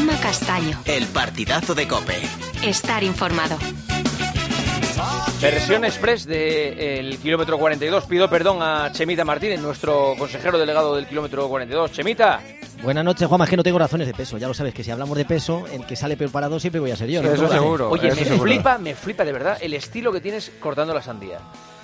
Juanma Castaño. El partidazo de Cope. Estar informado. Versión express del kilómetro 42. Pido perdón a Chemita Martínez, nuestro consejero delegado del kilómetro 42. Chemita. Buenas noches, Juanma. Es que no tengo razones de peso. Ya lo sabes que si hablamos de peso, el que sale peor parado siempre voy a ser yo. Sí, ¿no? eso seguro. Oye, eso me seguro. flipa, me flipa de verdad el estilo que tienes cortando la sandía.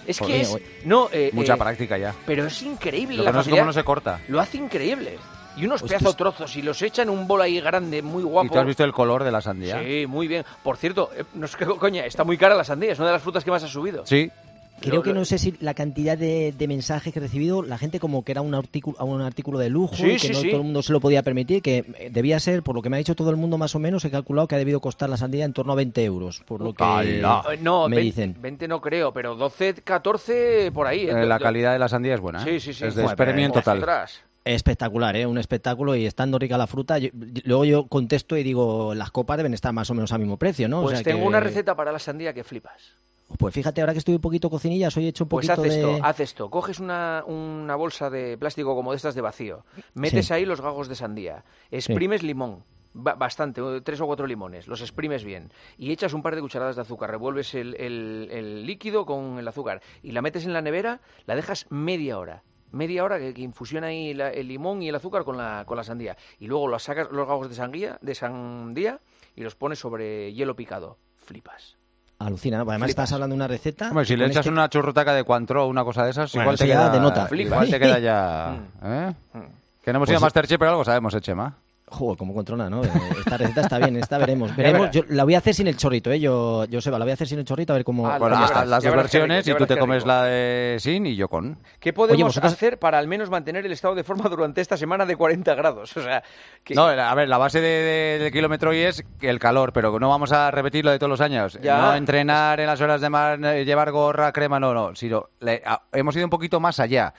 Es que Joder, es. No, eh, Mucha eh, práctica ya. Pero es increíble Lo la que no es cómo no se corta. Lo hace increíble. Y unos Hostia, pedazos es- trozos y los echa en un bol ahí grande, muy guapo. ¿Y tú has visto el color de la sandía? Sí, muy bien. Por cierto, eh, no es que coña, está muy cara la sandía, es una de las frutas que más ha subido. Sí. Creo Lo- que lo- no sé si la cantidad de, de mensajes que he recibido, la gente como que era un artículo, un artículo de lujo Sí, y que sí, no sí. todo el mundo se lo podía permitir, que debía ser, por lo que me ha dicho todo el mundo más o menos, he calculado que ha debido costar la sandía en torno a 20 euros, por lo que ¡Hala! Eh, No, me 20, dicen. 20 no creo, pero 12, 14 por ahí. Eh, eh. la calidad de la sandía es buena. ¿eh? Sí, sí, sí. Es de Joder, experimento total. Ostras. Espectacular, ¿eh? un espectáculo y estando rica la fruta. yo- luego yo contesto y digo, las copas deben estar más o menos al mismo precio, ¿no? O Pues sea tengo que- una receta para la sandía que flipas. Pues fíjate, ahora que estoy un poquito cocinilla, he hecho un Pues poquito haz de... esto, haz esto. Coges una, una bolsa de plástico como de estas de vacío, metes Sí. ahí los gagos de sandía, exprimes limón, ba- bastante, tres o cuatro limones, los exprimes bien y echas un par de cucharadas de azúcar, revuelves el, el- el líquido con el azúcar y la metes en la nevera, la dejas media hora. Media hora que, que infusiona ahí la- el limón y el azúcar con la, con la sandía. Y luego los sacas los gagos de sandía, de sandía y los pones sobre hielo picado. Flipas. Alucina, ¿no? Además Flipas. estás hablando de una receta... Hombre, si le echas este- una churrutaca de Cointreau o una cosa de esas, Bueno, igual, te queda, denota. igual te queda ya... Mm. ¿eh? Mm. Que no hemos Pues ido a. Masterchef, pero algo sabemos, ¿eh, Chema? Joder, como controla, ¿no? Esta receta está bien, esta veremos. veremos. Yo la voy a hacer sin el chorrito, ¿eh? Yo, yo Seba, la voy a hacer sin el chorrito a ver cómo... Ah, Bueno, verás, las dos versiones y tú te comes rico. la de sin y yo con. ¿Qué podemos vosotros- hacer para al menos mantener el estado de forma durante esta semana de 40 grados? O sea, que- No, a ver, la base de- de- del kilómetro hoy es el calor, pero no vamos a repetir lo de todos los años. Ya. No entrenar en las horas de mar, eh, llevar gorra, crema, no, no. Sino, le- a- hemos ido un poquito más allá.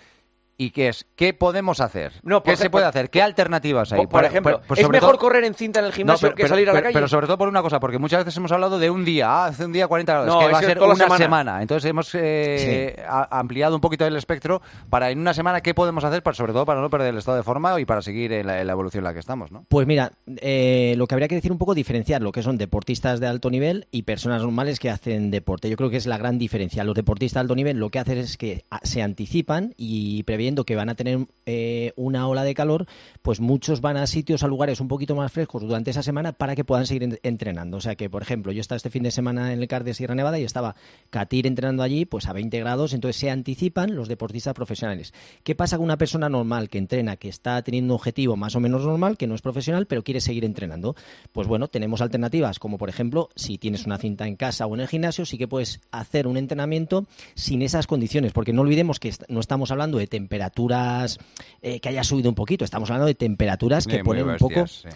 ¿Y qué es? ¿Qué podemos hacer? No, ¿Qué se puede hacer? ¿Qué alternativas hay? por, por ejemplo, ¿es mejor todo- correr en cinta en el No, gimnasio pero, que pero- salir a la pero- calle? pero sobre todo por una cosa, porque muchas veces hemos hablado de un día, ah, hace un día 40 grados, No, es que va a ser una semana. semana. Entonces hemos eh, a- ampliado un poquito el espectro para en una semana qué podemos hacer, para, sobre todo para no perder el estado de forma y para seguir en la, en la evolución en la que estamos, ¿no? Pues mira, eh, lo que habría que decir un poco diferenciar lo que son deportistas de alto nivel y personas normales que hacen deporte. Yo creo que es la gran diferencia. Los deportistas de alto nivel lo que hacen es que ah, se anticipan y que van a tener eh, una ola de calor, pues muchos van a sitios, a lugares un poquito más frescos durante esa semana para que puedan seguir en- entrenando. O sea que, por ejemplo, yo estaba este fin de semana en el CAR de Sierra Nevada y estaba Katir entrenando allí pues a 20 grados, entonces se anticipan los deportistas profesionales. ¿Qué pasa con una persona normal que entrena, que está teniendo un objetivo más o menos normal, que no es profesional, pero quiere seguir entrenando? Pues bueno, tenemos alternativas, como por ejemplo, si tienes una cinta en casa o en el gimnasio, sí que puedes hacer un entrenamiento sin esas condiciones, porque no olvidemos que no estamos hablando de temperaturas eh, que haya subido un poquito, estamos hablando de temperaturas que ponen un poco sí.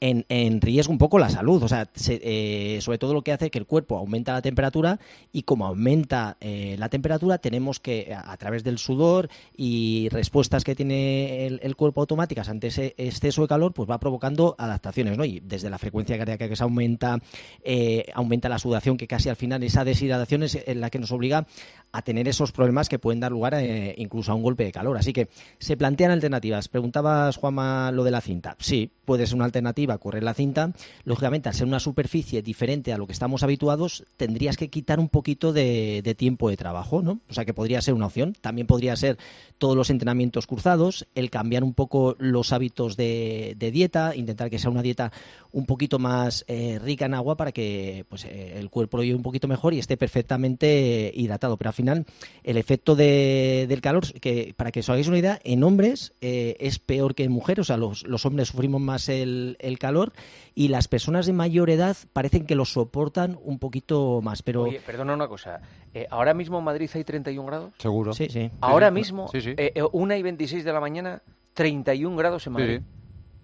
En, riesgo un poco la salud. O sea, se- eh, sobre todo lo que hace que el cuerpo aumenta la temperatura y como aumenta eh, la temperatura tenemos que, a, a través del sudor y respuestas que tiene el, cuerpo automáticas ante ese exceso de calor, pues va provocando adaptaciones, ¿no? Y desde la frecuencia cardíaca que se aumenta, eh, aumenta la sudación, que casi al final esa deshidratación es en la que nos obliga a tener esos problemas que pueden dar lugar eh, incluso a un golpe de calor. Así que se plantean alternativas. Preguntabas, Juanma, lo de la cinta. Sí, puede ser una alternativa correr la cinta. Lógicamente, al ser una superficie diferente a lo que estamos habituados, tendrías que quitar un poquito de, tiempo de trabajo, ¿no? O sea, que podría ser una opción. También podría ser todos los entrenamientos cruzados, el cambiar un poco los hábitos de, dieta, intentar que sea una dieta un poquito más eh, rica en agua para que pues, eh, el cuerpo lo lleve un poquito mejor y esté perfectamente hidratado. Pero al final, el efecto de- del calor, que para que os hagáis una idea, en hombres eh, es peor que en mujeres. O sea, los, los hombres sufrimos más el, el calor y las personas de mayor edad parecen que lo soportan un poquito más. Pero Oye, perdona una cosa. Eh, ¿Ahora mismo en Madrid hay 31 grados? Seguro. sí, sí. Ahora sí. mismo, Sí, sí. eh, eh, una y 26 de la mañana, 31 grados en Madrid. sí.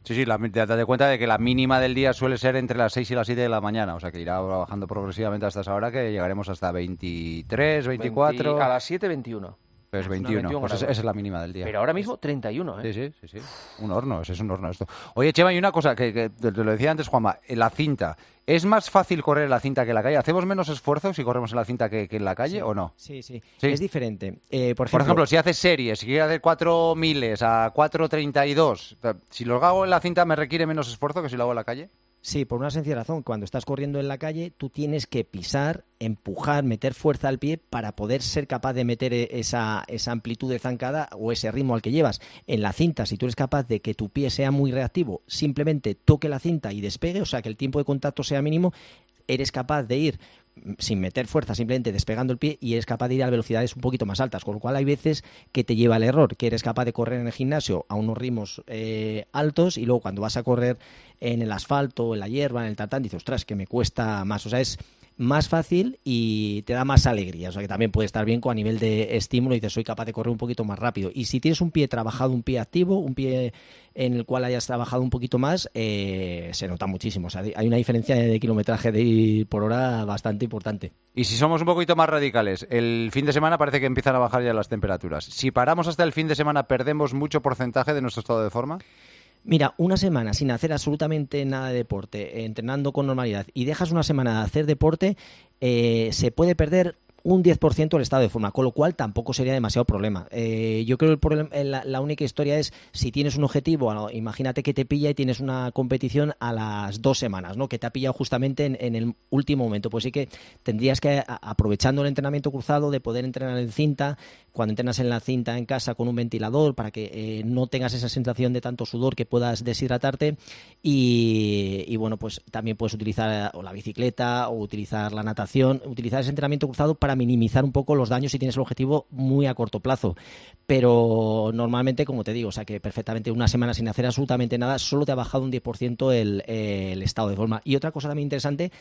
Sí, sí, la, date cuenta de que la mínima del día suele ser entre las 6 y las 7 de la mañana, o sea que irá bajando progresivamente hasta esa hora que llegaremos hasta 23, 24. 20 a las 7, 21. Pues Unos 21. 21 Pues esa, es la mínima del día. Pero ahora mismo 31, ¿eh? Sí, sí, sí, sí. Un horno, ese es un horno esto. Oye, Chema, y una cosa que, que te lo decía antes, Juanma, la cinta. ¿Es más fácil correr en la cinta que en la calle? ¿Hacemos menos esfuerzo si corremos en la cinta que, que en la calle o no? Sí, sí, Sí. Es diferente. Eh, por, Por ejemplo, ejemplo, si haces series, si quieres hacer 4 miles a 4.32, si lo hago en la cinta me requiere menos esfuerzo que si lo hago en la calle. Sí, por una sencilla razón. Cuando estás corriendo en la calle, tú tienes que pisar, empujar, meter fuerza al pie para poder ser capaz de meter e- esa, esa amplitud de zancada o ese ritmo al que llevas. En la cinta, si tú eres capaz de que tu pie sea muy reactivo, simplemente toque la cinta y despegue, o sea, que el tiempo de contacto sea mínimo, eres capaz de ir sin meter fuerza, simplemente despegando el pie y eres capaz de ir a velocidades un poquito más altas, con lo cual hay veces que te lleva al error, que eres capaz de correr en el gimnasio a unos ritmos eh, altos y luego cuando vas a correr en el asfalto, en la hierba, en el tartán, dices, ostras, que me cuesta más, o sea, es más fácil y te da más alegría, o sea que también puede estar bien con a nivel de estímulo y dices, soy capaz de correr un poquito más rápido. Y si tienes un pie trabajado, un pie activo, un pie en el cual hayas trabajado un poquito más, eh, se nota muchísimo, o sea, hay una diferencia de kilometraje de por hora bastante importante. Y si somos un poquito más radicales, el fin de semana parece que empiezan a bajar ya las temperaturas. Si paramos hasta el fin de semana, ¿perdemos mucho porcentaje de nuestro estado de forma? Mira, una semana sin hacer absolutamente nada de deporte, entrenando con normalidad, y dejas una semana de hacer deporte, eh, se puede perder un 10% del estado de forma, con lo cual tampoco sería demasiado problema. Eh, yo creo que el eh, la, la única historia es si tienes un objetivo, imagínate que te pilla y tienes una competición a las dos semanas, ¿no? que te ha pillado justamente en, el último momento. Pues sí que tendrías que, a- aprovechando el entrenamiento cruzado, de poder entrenar en cinta, cuando entrenas en la cinta en casa con un ventilador, para que eh, no tengas esa sensación de tanto sudor que puedas deshidratarte. Y, bueno, pues también puedes utilizar la bicicleta o utilizar la natación, utilizar ese entrenamiento cruzado para minimizar un poco los daños si tienes el objetivo muy a corto plazo. Pero normalmente, como te digo, o sea que perfectamente una semana sin hacer absolutamente nada, solo te ha bajado un 10% el, estado de forma. Y otra cosa también interesante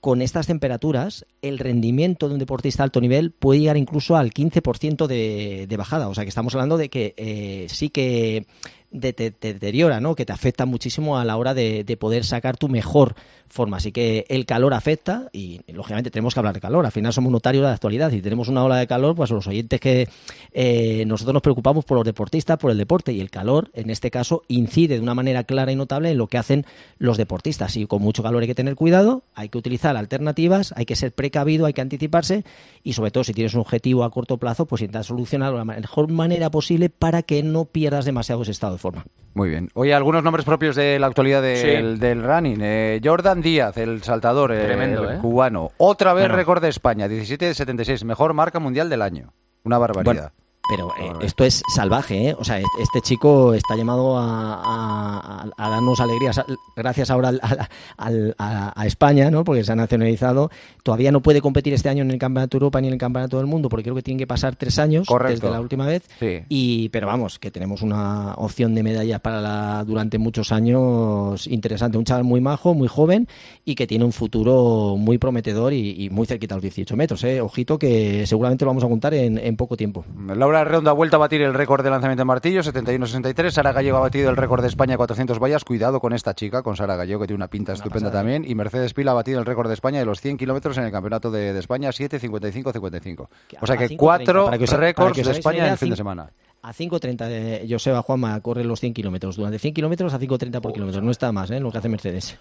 con estas temperaturas, el rendimiento de un deportista de alto nivel puede llegar incluso al 15% de, de bajada. O sea que estamos hablando de que eh, sí que de- te, te deteriora, ¿no? que te afecta muchísimo a la hora de, de poder sacar tu mejor forma. Así que el calor afecta y, lógicamente, tenemos que hablar de calor. Al final somos notarios de la actualidad. Si tenemos una ola de calor, pues los oyentes que eh, nosotros nos preocupamos por los deportistas, por el deporte y el calor, en este caso, incide de una manera clara y notable en lo que hacen los deportistas. Y con mucho calor hay que tener cuidado, hay que utilizar alternativas, hay que ser precavido, hay que anticiparse y, sobre todo, si tienes un objetivo a corto plazo, pues intentar solucionarlo de la mejor manera posible para que no pierdas demasiado ese estado de forma. Muy bien. Oye, algunos nombres propios de la actualidad del, Sí. del running. Eh, Jordan Díaz, el saltador eh, Tremendo, el ¿eh? cubano. Otra vez Bueno. récord de España, 17 de 76. Mejor marca mundial del año. Una barbaridad. Pero eh, esto es salvaje, ¿eh? O sea, este, chico está llamado a, a- a- a darnos alegrías, gracias ahora al- al- al- a, a España, ¿no? Porque se ha nacionalizado. Todavía no puede competir este año en el Campeonato de Europa ni en el Campeonato del Mundo, porque creo que tienen que pasar tres años Correcto. desde la última vez. Sí. Y, pero vamos, que tenemos una opción de medalla para la, durante muchos años interesante. Un chaval muy majo, muy joven y que tiene un futuro muy prometedor y, y muy cerquita a los 18 metros. ¿eh? Ojito que seguramente lo vamos a contar en, en poco tiempo. Laura Redondo ha vuelto a batir el récord de lanzamiento de martillo, 71-63. Sara Gallego ha batido el récord de España, 400 vallas. Cuidado con esta chica, con Sara Gallego, que tiene una pinta estupenda pasada, también. Y Mercedes Pila ha batido el récord de España de los 100 kilómetros en el Campeonato de, de España, 7.55-55. O sea que 5.30, cuatro récords de España en el fin de semana. A 5.30 de Joseba Juanma corre los 100 kilómetros. Durante 100 kilómetros a 5.30 por kilómetro. No está más, ¿eh? Lo que hace Mercedes.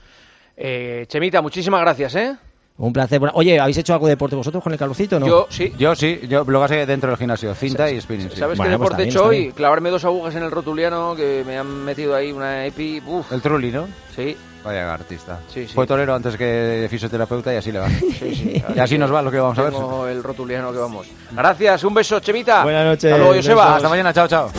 Eh, Chemita, muchísimas gracias, ¿eh? Un placer. Bueno, Oye, ¿habéis hecho algo de deporte vosotros con el calorcito no? Yo, sí. Yo sí, yo lo que dentro del gimnasio, cinta y spinning. sí. ¿Sabes Bueno, qué pues deporte he está hecho hoy? Clavarme dos agujas en el rotuliano que me han metido ahí una epi. Uf, El trulli, ¿no? sí, Vaya artista. Sí, sí. Fue torero antes que fisioterapeuta y así le va. sí, sí. y así nos va lo que vamos a ver. El rotuliano que vamos. Gracias, un beso, Chemita. Buenas noches, Hasta luego, Joseba. besos. Hasta mañana, chao, chao.